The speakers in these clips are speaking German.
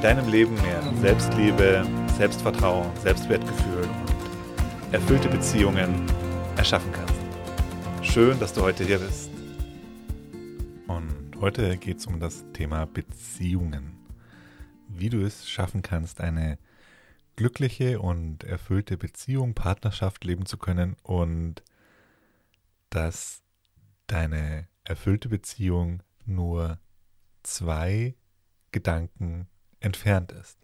deinem Leben mehr Selbstliebe, Selbstvertrauen, Selbstwertgefühl und erfüllte Beziehungen erschaffen kannst. Schön, dass du heute hier bist. Und heute geht es um das Thema Beziehungen. Wie du es schaffen kannst, eine glückliche und erfüllte Beziehung, Partnerschaft leben zu können und dass deine erfüllte Beziehung nur zwei Gedanken entfernt ist.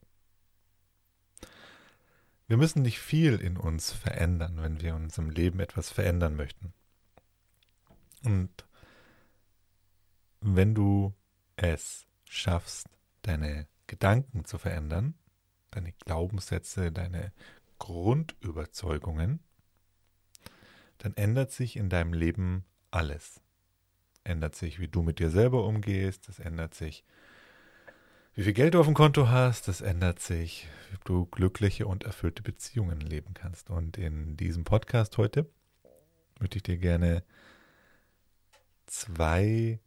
Wir müssen nicht viel in uns verändern, wenn wir in unserem Leben etwas verändern möchten. Und wenn du es schaffst, deine Gedanken zu verändern, deine Glaubenssätze, deine Grundüberzeugungen, dann ändert sich in deinem Leben alles. Ändert sich, wie du mit dir selber umgehst, es ändert sich, wie viel Geld du auf dem Konto hast, das ändert sich, wie du glückliche und erfüllte Beziehungen leben kannst. Und in diesem Podcast heute möchte ich dir gerne zwei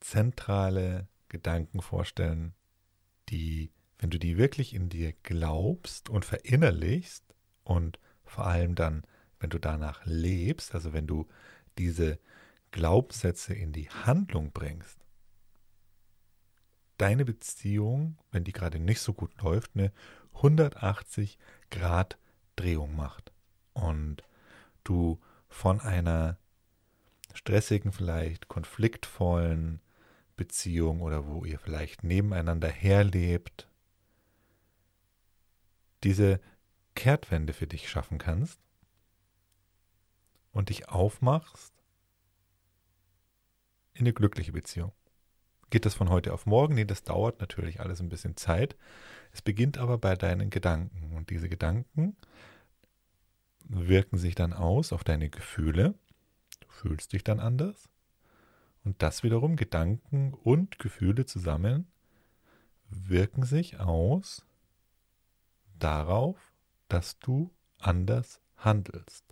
zentrale Gedanken vorstellen, die wenn du die wirklich in dir glaubst und verinnerlichst und vor allem dann, wenn du danach lebst, also wenn du diese Glaubenssätze in die Handlung bringst, deine Beziehung, wenn die gerade nicht so gut läuft, eine 180 Grad Drehung macht und du von einer stressigen, vielleicht konfliktvollen Beziehung oder wo ihr vielleicht nebeneinander herlebt, diese Kehrtwende für dich schaffen kannst und dich aufmachst in eine glückliche Beziehung. Geht das von heute auf morgen? Nee, das dauert natürlich alles ein bisschen Zeit. Es beginnt aber bei deinen Gedanken und diese Gedanken wirken sich dann aus auf deine Gefühle. Du fühlst dich dann anders. Und das wiederum, Gedanken und Gefühle zusammen, wirken sich aus darauf, dass du anders handelst.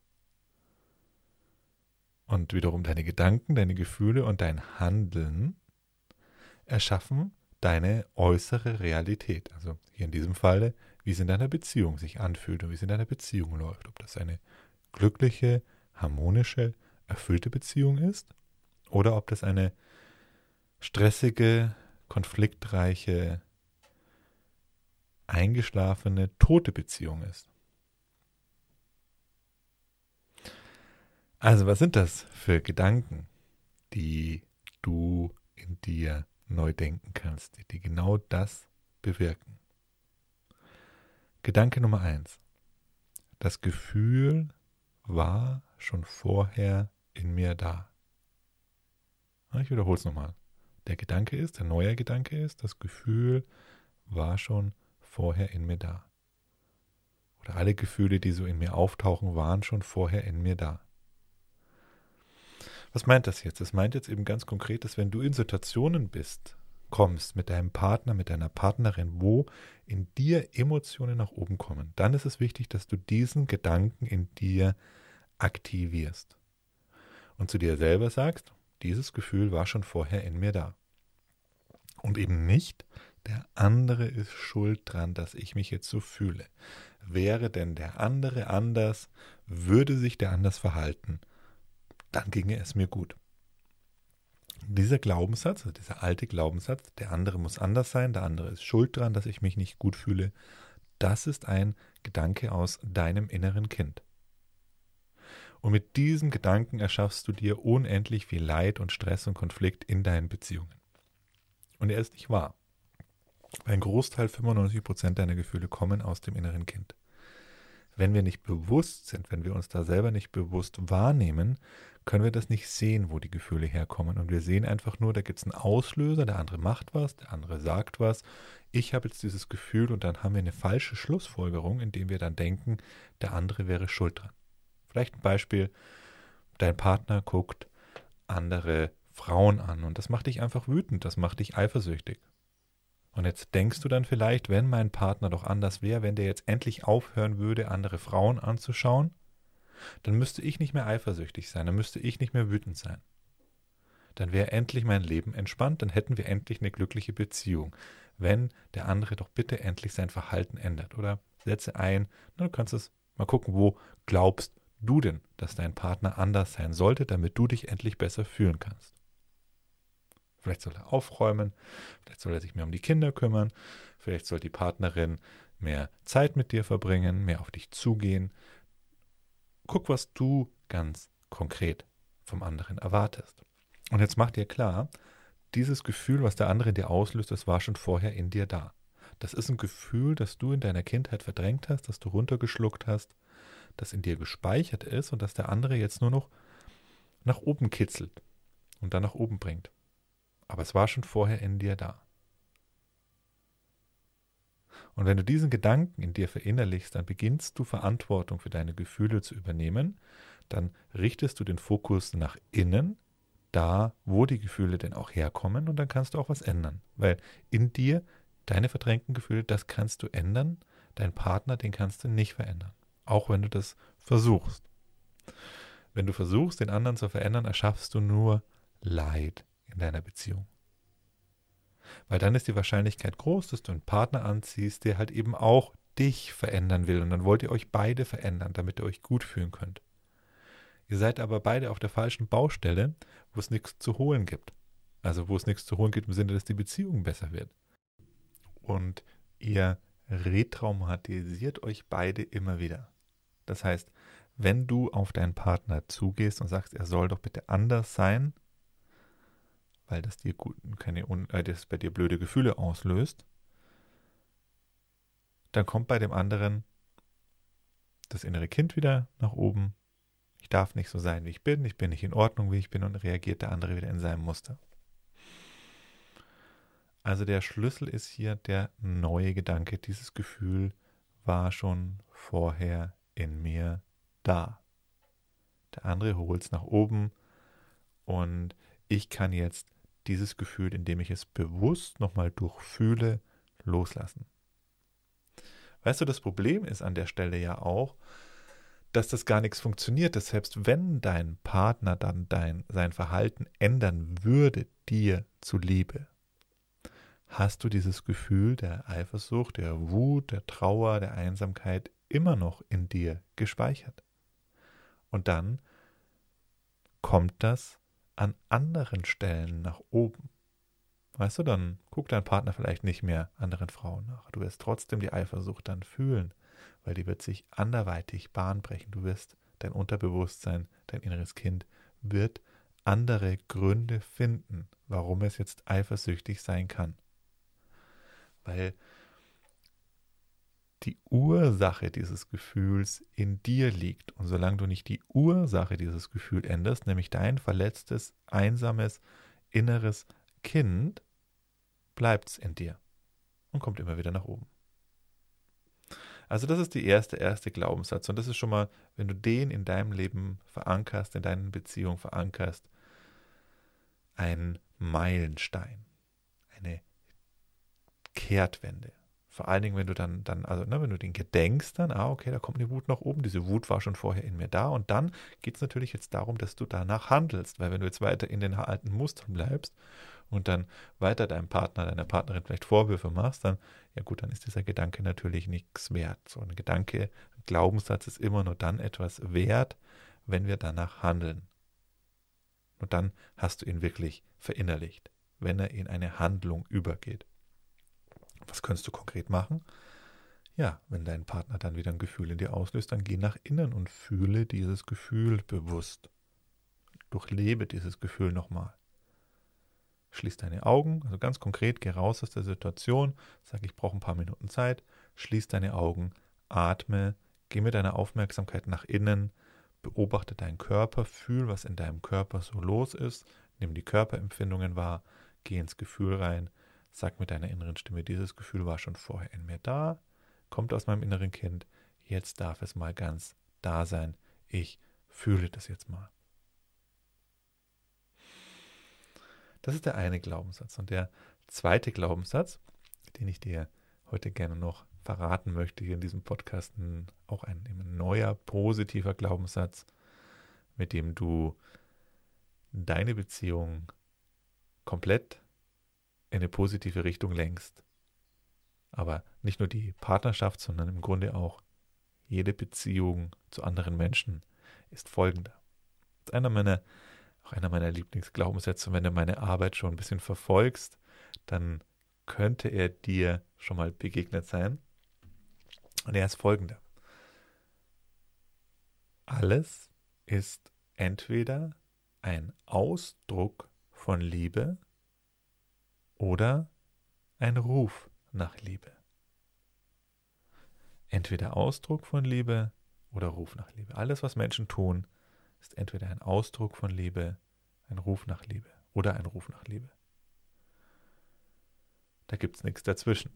Und wiederum deine Gedanken, deine Gefühle und dein Handeln erschaffen deine äußere Realität. Also hier in diesem Falle, wie es in deiner Beziehung sich anfühlt und wie es in deiner Beziehung läuft. Ob das eine glückliche, harmonische, erfüllte Beziehung ist oder ob das eine stressige, konfliktreiche, eingeschlafene, tote Beziehung ist. Also, was sind das für Gedanken, die du in dir neu denken kannst, die genau das bewirken? Gedanke Nummer eins. Das Gefühl war schon vorher in mir da. Ich wiederhole es nochmal. Der Gedanke ist, der neue Gedanke ist, das Gefühl war schon vorher in mir da. Oder alle Gefühle, die so in mir auftauchen, waren schon vorher in mir da. Was meint das jetzt? Das meint jetzt eben ganz konkret, dass wenn du in Situationen bist, kommst mit deinem Partner, mit deiner Partnerin, wo in dir Emotionen nach oben kommen, dann ist es wichtig, dass du diesen Gedanken in dir aktivierst. Und zu dir selber sagst, dieses Gefühl war schon vorher in mir da. Und eben nicht, der andere ist schuld dran, dass ich mich jetzt so fühle. Wäre denn der andere anders, würde sich der anders verhalten, dann ginge es mir gut. Dieser Glaubenssatz, also dieser alte Glaubenssatz, der andere muss anders sein, der andere ist schuld dran, dass ich mich nicht gut fühle, das ist ein Gedanke aus deinem inneren Kind. Und mit diesem Gedanken erschaffst du dir unendlich viel Leid und Stress und Konflikt in deinen Beziehungen. Und er ist nicht wahr. Ein Großteil, 95 Prozent deiner Gefühle kommen aus dem inneren Kind. Wenn wir nicht bewusst sind, wenn wir uns da selber nicht bewusst wahrnehmen, können wir das nicht sehen, wo die Gefühle herkommen. Und wir sehen einfach nur, da gibt es einen Auslöser, der andere macht was, der andere sagt was, ich habe jetzt dieses Gefühl und dann haben wir eine falsche Schlussfolgerung, indem wir dann denken, der andere wäre schuld dran. Vielleicht ein Beispiel, dein Partner guckt andere Frauen an und das macht dich einfach wütend, das macht dich eifersüchtig. Und jetzt denkst du dann vielleicht, wenn mein Partner doch anders wäre, wenn der jetzt endlich aufhören würde, andere Frauen anzuschauen, dann müsste ich nicht mehr eifersüchtig sein, dann müsste ich nicht mehr wütend sein. Dann wäre endlich mein Leben entspannt, dann hätten wir endlich eine glückliche Beziehung, wenn der andere doch bitte endlich sein Verhalten ändert. Oder setze ein, na, du kannst es mal gucken, wo glaubst du denn, dass dein Partner anders sein sollte, damit du dich endlich besser fühlen kannst. Vielleicht soll er aufräumen, vielleicht soll er sich mehr um die Kinder kümmern, vielleicht soll die Partnerin mehr Zeit mit dir verbringen, mehr auf dich zugehen. Guck, was du ganz konkret vom anderen erwartest. Und jetzt mach dir klar, dieses Gefühl, was der andere dir auslöst, das war schon vorher in dir da. Das ist ein Gefühl, das du in deiner Kindheit verdrängt hast, das du runtergeschluckt hast, das in dir gespeichert ist und das der andere jetzt nur noch nach oben kitzelt und dann nach oben bringt aber es war schon vorher in dir da. Und wenn du diesen Gedanken in dir verinnerlichst, dann beginnst du Verantwortung für deine Gefühle zu übernehmen, dann richtest du den Fokus nach innen, da, wo die Gefühle denn auch herkommen, und dann kannst du auch was ändern. Weil in dir, deine verdrängten Gefühle, das kannst du ändern, dein Partner, den kannst du nicht verändern. Auch wenn du das versuchst. Wenn du versuchst, den anderen zu verändern, erschaffst du nur Leid in deiner Beziehung. Weil dann ist die Wahrscheinlichkeit groß, dass du einen Partner anziehst, der halt eben auch dich verändern will. Und dann wollt ihr euch beide verändern, damit ihr euch gut fühlen könnt. Ihr seid aber beide auf der falschen Baustelle, wo es nichts zu holen gibt. Also wo es nichts zu holen gibt im Sinne, dass die Beziehung besser wird. Und ihr retraumatisiert euch beide immer wieder. Das heißt, wenn du auf deinen Partner zugehst und sagst, er soll doch bitte anders sein, weil das dir gut, keine, äh, das bei dir blöde Gefühle auslöst, dann kommt bei dem anderen das innere Kind wieder nach oben. Ich darf nicht so sein, wie ich bin, ich bin nicht in Ordnung, wie ich bin, und reagiert der andere wieder in seinem Muster. Also der Schlüssel ist hier der neue Gedanke. Dieses Gefühl war schon vorher in mir da. Der andere holt es nach oben und ich kann jetzt dieses Gefühl, indem ich es bewusst nochmal durchfühle, loslassen. Weißt du, das Problem ist an der Stelle ja auch, dass das gar nichts funktioniert, dass selbst wenn dein Partner dann dein, sein Verhalten ändern würde, dir zuliebe, hast du dieses Gefühl der Eifersucht, der Wut, der Trauer, der Einsamkeit immer noch in dir gespeichert. Und dann kommt das an anderen Stellen nach oben. Weißt du, dann guckt dein Partner vielleicht nicht mehr anderen Frauen nach. Du wirst trotzdem die Eifersucht dann fühlen, weil die wird sich anderweitig Bahn brechen. Du wirst dein Unterbewusstsein, dein inneres Kind wird andere Gründe finden, warum es jetzt eifersüchtig sein kann. Weil die Ursache dieses Gefühls in dir liegt. Und solange du nicht die Ursache dieses Gefühls änderst, nämlich dein verletztes, einsames, inneres Kind, bleibt es in dir und kommt immer wieder nach oben. Also das ist die erste, erste Glaubenssatz. Und das ist schon mal, wenn du den in deinem Leben verankerst, in deinen Beziehungen verankerst, ein Meilenstein, eine Kehrtwende. Vor allen Dingen, wenn du dann, dann also ne, wenn du den gedenkst, dann, ah, okay, da kommt eine Wut nach oben. Diese Wut war schon vorher in mir da. Und dann geht es natürlich jetzt darum, dass du danach handelst. Weil wenn du jetzt weiter in den alten Mustern bleibst und dann weiter deinem Partner, deiner Partnerin vielleicht Vorwürfe machst, dann, ja gut, dann ist dieser Gedanke natürlich nichts wert. So ein Gedanke, ein Glaubenssatz ist immer nur dann etwas wert, wenn wir danach handeln. Und dann hast du ihn wirklich verinnerlicht, wenn er in eine Handlung übergeht. Was könntest du konkret machen? Ja, wenn dein Partner dann wieder ein Gefühl in dir auslöst, dann geh nach innen und fühle dieses Gefühl bewusst. Durchlebe dieses Gefühl nochmal. Schließ deine Augen, also ganz konkret, geh raus aus der Situation, sag, ich brauche ein paar Minuten Zeit, schließ deine Augen, atme, geh mit deiner Aufmerksamkeit nach innen, beobachte deinen Körper, fühl, was in deinem Körper so los ist, nimm die Körperempfindungen wahr, geh ins Gefühl rein, sag mit deiner inneren Stimme, dieses Gefühl war schon vorher in mir da, kommt aus meinem inneren Kind, jetzt darf es mal ganz da sein. Ich fühle das jetzt mal. Das ist der eine Glaubenssatz. Und der zweite Glaubenssatz, den ich dir heute gerne noch verraten möchte hier in diesem Podcast, auch ein, neuer positiver Glaubenssatz, mit dem du deine Beziehung komplett in eine positive Richtung lenkst. Aber nicht nur die Partnerschaft, sondern im Grunde auch jede Beziehung zu anderen Menschen ist folgender. Das ist einer meiner, auch einer meiner Lieblingsglaubenssätze. Wenn du meine Arbeit schon ein bisschen verfolgst, dann könnte er dir schon mal begegnet sein. Und er ist folgender. Alles ist entweder ein Ausdruck von Liebe oder ein Ruf nach Liebe. Entweder Ausdruck von Liebe oder Ruf nach Liebe. Alles, was Menschen tun, ist entweder ein Ausdruck von Liebe, ein Ruf nach Liebe oder ein Ruf nach Liebe. Da gibt es nichts dazwischen.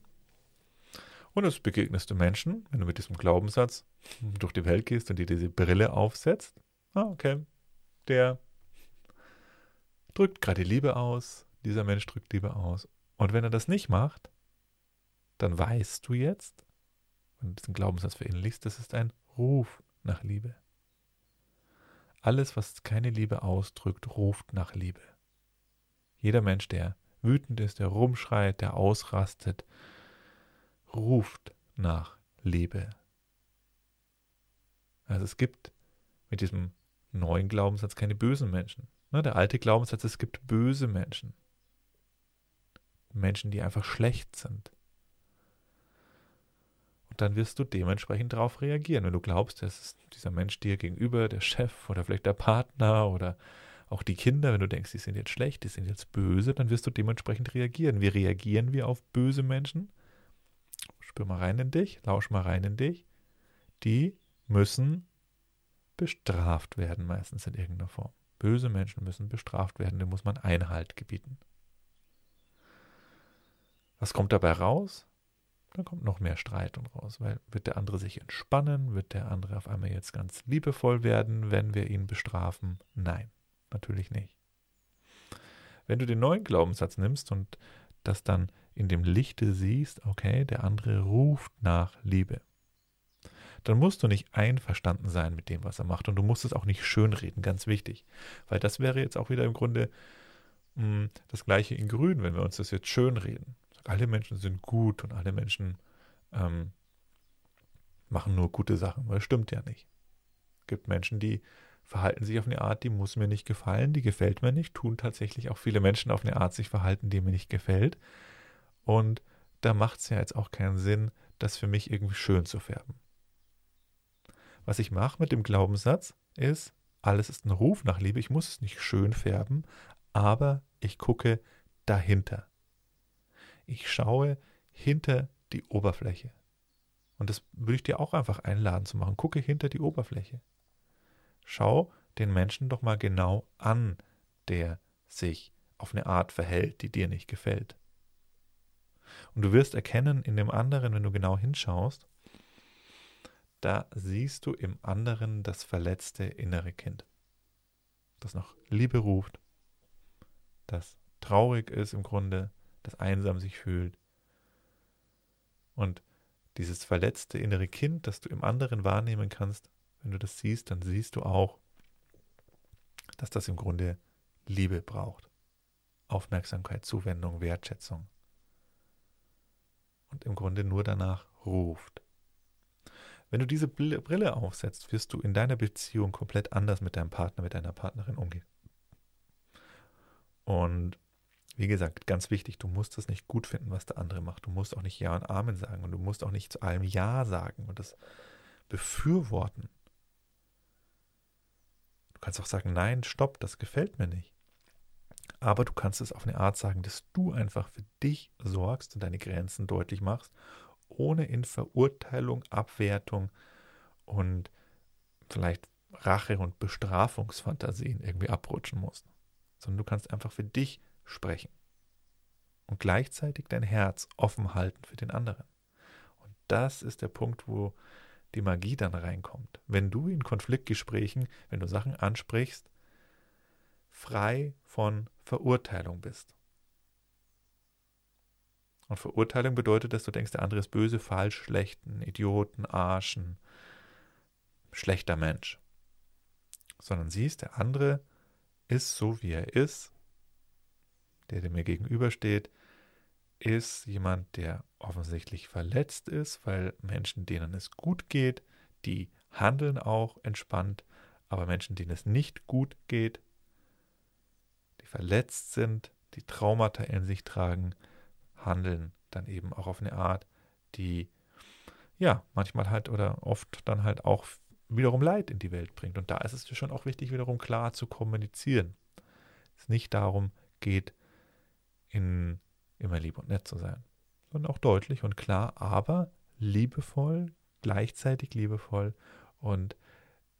Und es begegnest du Menschen, wenn du mit diesem Glaubenssatz durch die Welt gehst und dir diese Brille aufsetzt. Ah, okay. Der drückt gerade Liebe aus. Dieser Mensch drückt Liebe aus. Und wenn er das nicht macht, dann weißt du jetzt, wenn du diesen Glaubenssatz verinnerlichst, das ist ein Ruf nach Liebe. Alles, was keine Liebe ausdrückt, ruft nach Liebe. Jeder Mensch, der wütend ist, der rumschreit, der ausrastet, ruft nach Liebe. Also es gibt mit diesem neuen Glaubenssatz keine bösen Menschen. Ne, der alte Glaubenssatz, es gibt böse Menschen. Menschen, die einfach schlecht sind. Und dann wirst du dementsprechend darauf reagieren. Wenn du glaubst, dass dieser Mensch dir gegenüber, der Chef oder vielleicht der Partner oder auch die Kinder, wenn du denkst, die sind jetzt schlecht, die sind jetzt böse, dann wirst du dementsprechend reagieren. Wie reagieren wir auf böse Menschen? spür mal rein in dich, lausch mal rein in dich, die müssen bestraft werden, meistens in irgendeiner Form. Böse Menschen müssen bestraft werden, dem muss man Einhalt gebieten. Was kommt dabei raus? Dann kommt noch mehr Streit und raus, weil wird der andere sich entspannen, wird der andere auf einmal jetzt ganz liebevoll werden, wenn wir ihn bestrafen? Nein, natürlich nicht. Wenn du den neuen Glaubenssatz nimmst und das dann in dem Lichte siehst, okay, der andere ruft nach Liebe, dann musst du nicht einverstanden sein mit dem, was er macht. Und du musst es auch nicht schönreden, ganz wichtig. Weil das wäre jetzt auch wieder im Grunde mh, hm, das gleiche in Grün, wenn wir uns das jetzt schönreden. Alle Menschen sind gut und alle Menschen ähm, machen nur gute Sachen, das stimmt ja nicht. Es gibt Menschen, die verhalten sich auf eine Art, die muss mir nicht gefallen, die gefällt mir nicht, tun tatsächlich auch viele Menschen auf eine Art sich verhalten, die mir nicht gefällt. Und da macht es ja jetzt auch keinen Sinn, das für mich irgendwie schön zu färben. Was ich mache mit dem Glaubenssatz ist, alles ist ein Ruf nach Liebe, ich muss es nicht schön färben, aber ich gucke dahinter. Ich schaue hinter die Oberfläche. Und das würde ich dir auch einfach einladen zu machen. Gucke hinter die Oberfläche. Schau den Menschen doch mal genau an, der sich auf eine Art verhält, die dir nicht gefällt. Und du wirst erkennen in dem anderen, wenn du genau hinschaust, da siehst du im anderen das verletzte innere Kind, das noch Liebe ruft, das traurig ist im Grunde, das einsam sich fühlt. Und dieses verletzte innere Kind, das du im anderen wahrnehmen kannst, wenn du das siehst, dann siehst du auch, dass das im Grunde Liebe braucht. Aufmerksamkeit, Zuwendung, Wertschätzung und im Grunde nur danach ruft. Wenn du diese Brille aufsetzt, wirst du in deiner Beziehung komplett anders mit deinem Partner, mit deiner Partnerin umgehen. Und wie gesagt, ganz wichtig, du musst das nicht gut finden, was der andere macht. Du musst auch nicht Ja und Amen sagen und du musst auch nicht zu allem Ja sagen und das befürworten. Du kannst auch sagen, nein, stopp, das gefällt mir nicht. Aber du kannst es auf eine Art sagen, dass du einfach für dich sorgst und deine Grenzen deutlich machst, ohne in Verurteilung, Abwertung und vielleicht Rache- und Bestrafungsfantasien irgendwie abrutschen musst. Sondern du kannst einfach für dich sprechen. und gleichzeitig dein Herz offen halten für den anderen. Und das ist der Punkt, wo die Magie dann reinkommt. Wenn du in Konfliktgesprächen, wenn du Sachen ansprichst, frei von Verurteilung bist. Und Verurteilung bedeutet, dass du denkst, der andere ist böse, falsch, schlecht, ein Idioten, Arschen, schlechter Mensch. Sondern siehst, der andere ist so, wie er ist, der, der mir gegenübersteht, ist jemand, der offensichtlich verletzt ist, weil Menschen, denen es gut geht, die handeln auch entspannt, aber Menschen, denen es nicht gut geht, die verletzt sind, die Traumata in sich tragen, handeln dann eben auch auf eine Art, die ja manchmal halt oder oft dann halt auch wiederum Leid in die Welt bringt. Und da ist es schon auch wichtig, wiederum klar zu kommunizieren. Es nicht darum geht, in immer lieb und nett zu sein, sondern auch deutlich und klar, aber liebevoll, gleichzeitig liebevoll und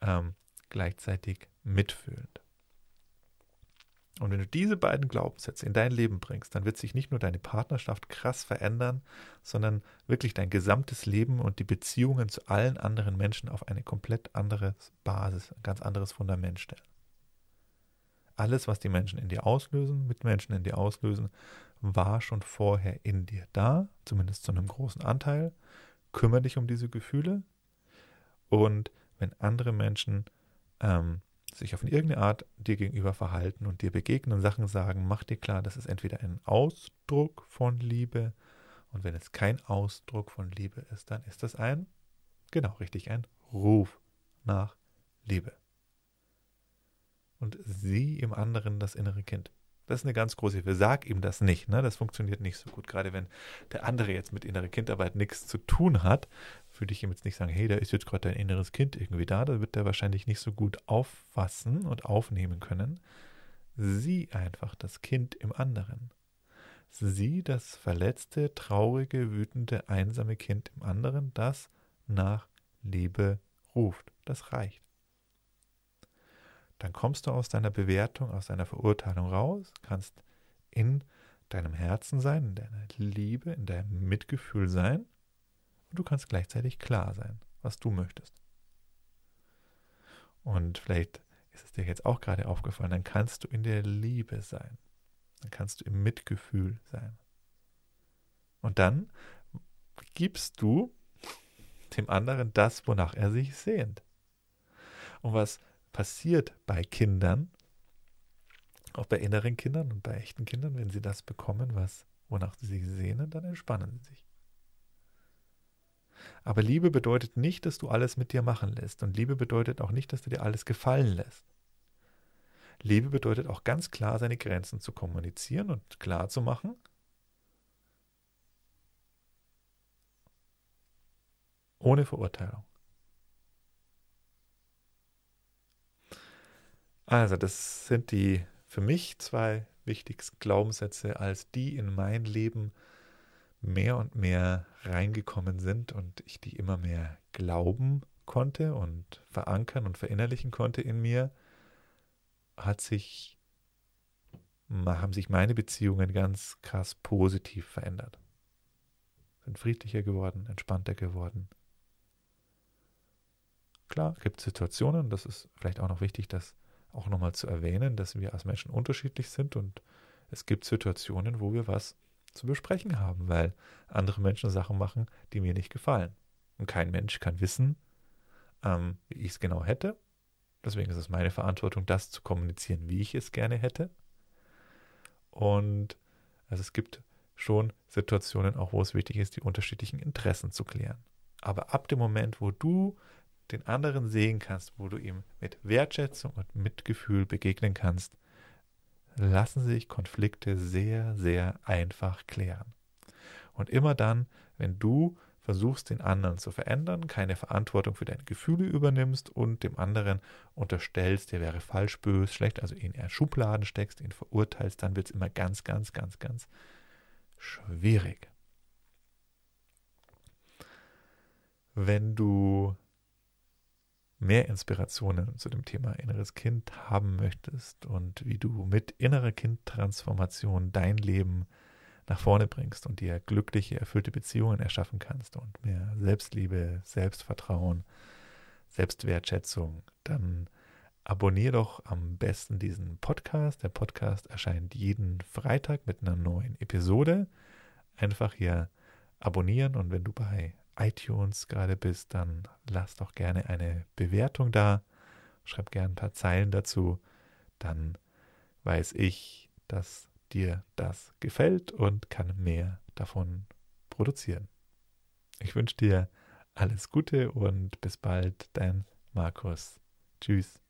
ähm, gleichzeitig mitfühlend. Und wenn du diese beiden Glaubenssätze in dein Leben bringst, dann wird sich nicht nur deine Partnerschaft krass verändern, sondern wirklich dein gesamtes Leben und die Beziehungen zu allen anderen Menschen auf eine komplett andere Basis, ein ganz anderes Fundament stellen. Alles, was die Menschen in dir auslösen, mit Menschen in dir auslösen, war schon vorher in dir da, zumindest zu einem großen Anteil. Kümmere dich um diese Gefühle. Und wenn andere Menschen ähm, sich auf irgendeine Art dir gegenüber verhalten und dir begegnen, Sachen sagen, mach dir klar, das ist entweder ein Ausdruck von Liebe und wenn es kein Ausdruck von Liebe ist, dann ist das ein, genau richtig, ein Ruf nach Liebe. Und sieh im anderen das innere Kind. Das ist eine ganz große Hilfe. Sag ihm das nicht. Ne? Das funktioniert nicht so gut. Gerade wenn der andere jetzt mit innerer Kindarbeit nichts zu tun hat, würde ich ihm jetzt nicht sagen, hey, da ist jetzt gerade dein inneres Kind irgendwie da. Da wird er wahrscheinlich nicht so gut auffassen und aufnehmen können. Sieh einfach das Kind im anderen. Sieh das verletzte, traurige, wütende, einsame Kind im anderen, das nach Liebe ruft. Das reicht dann kommst du aus deiner Bewertung, aus deiner Verurteilung raus, kannst in deinem Herzen sein, in deiner Liebe, in deinem Mitgefühl sein und du kannst gleichzeitig klar sein, was du möchtest. Und vielleicht ist es dir jetzt auch gerade aufgefallen, dann kannst du in der Liebe sein. Dann kannst du im Mitgefühl sein. Und dann gibst du dem anderen das, wonach er sich sehnt. Und was passiert bei Kindern, auch bei inneren Kindern und bei echten Kindern, wenn sie das bekommen, was, wonach sie sich sehnen, dann entspannen sie sich. Aber Liebe bedeutet nicht, dass du alles mit dir machen lässt. Und Liebe bedeutet auch nicht, dass du dir alles gefallen lässt. Liebe bedeutet auch ganz klar, seine Grenzen zu kommunizieren und klar zu machen. Ohne Verurteilung. Also, das sind die für mich zwei wichtigsten Glaubenssätze, als die in mein Leben mehr und mehr reingekommen sind und ich die immer mehr glauben konnte und verankern und verinnerlichen konnte in mir, hat sich, haben sich meine Beziehungen ganz krass positiv verändert. Sind friedlicher geworden, entspannter geworden. Klar, gibt Situationen, das ist vielleicht auch noch wichtig, dass auch nochmal zu erwähnen, dass wir als Menschen unterschiedlich sind und es gibt Situationen, wo wir was zu besprechen haben, weil andere Menschen Sachen machen, die mir nicht gefallen. Und kein Mensch kann wissen, ähm, wie ich es genau hätte. Deswegen ist es meine Verantwortung, das zu kommunizieren, wie ich es gerne hätte. Und also es gibt schon Situationen, auch wo es wichtig ist, die unterschiedlichen Interessen zu klären. Aber ab dem Moment, wo du den anderen sehen kannst, wo du ihm mit Wertschätzung und Mitgefühl begegnen kannst, lassen sich Konflikte sehr, sehr einfach klären. Und immer dann, wenn du versuchst, den anderen zu verändern, keine Verantwortung für deine Gefühle übernimmst und dem anderen unterstellst, der wäre falsch, bös, schlecht, also ihn in Schubladen steckst, ihn verurteilst, dann wird es immer ganz, ganz, ganz, ganz schwierig. Wenn du mehr Inspirationen zu dem Thema inneres Kind haben möchtest und wie du mit innerer Kindtransformation dein Leben nach vorne bringst und dir glückliche, erfüllte Beziehungen erschaffen kannst und mehr Selbstliebe, Selbstvertrauen, Selbstwertschätzung, dann abonniere doch am besten diesen Podcast. Der Podcast erscheint jeden Freitag mit einer neuen Episode. Einfach hier abonnieren und wenn du bei iTunes gerade bist, dann lass doch gerne eine Bewertung da. Schreib gerne ein paar Zeilen dazu. Dann weiß ich, dass dir das gefällt und kann mehr davon produzieren. Ich wünsche dir alles Gute und bis bald, dein Markus. Tschüss.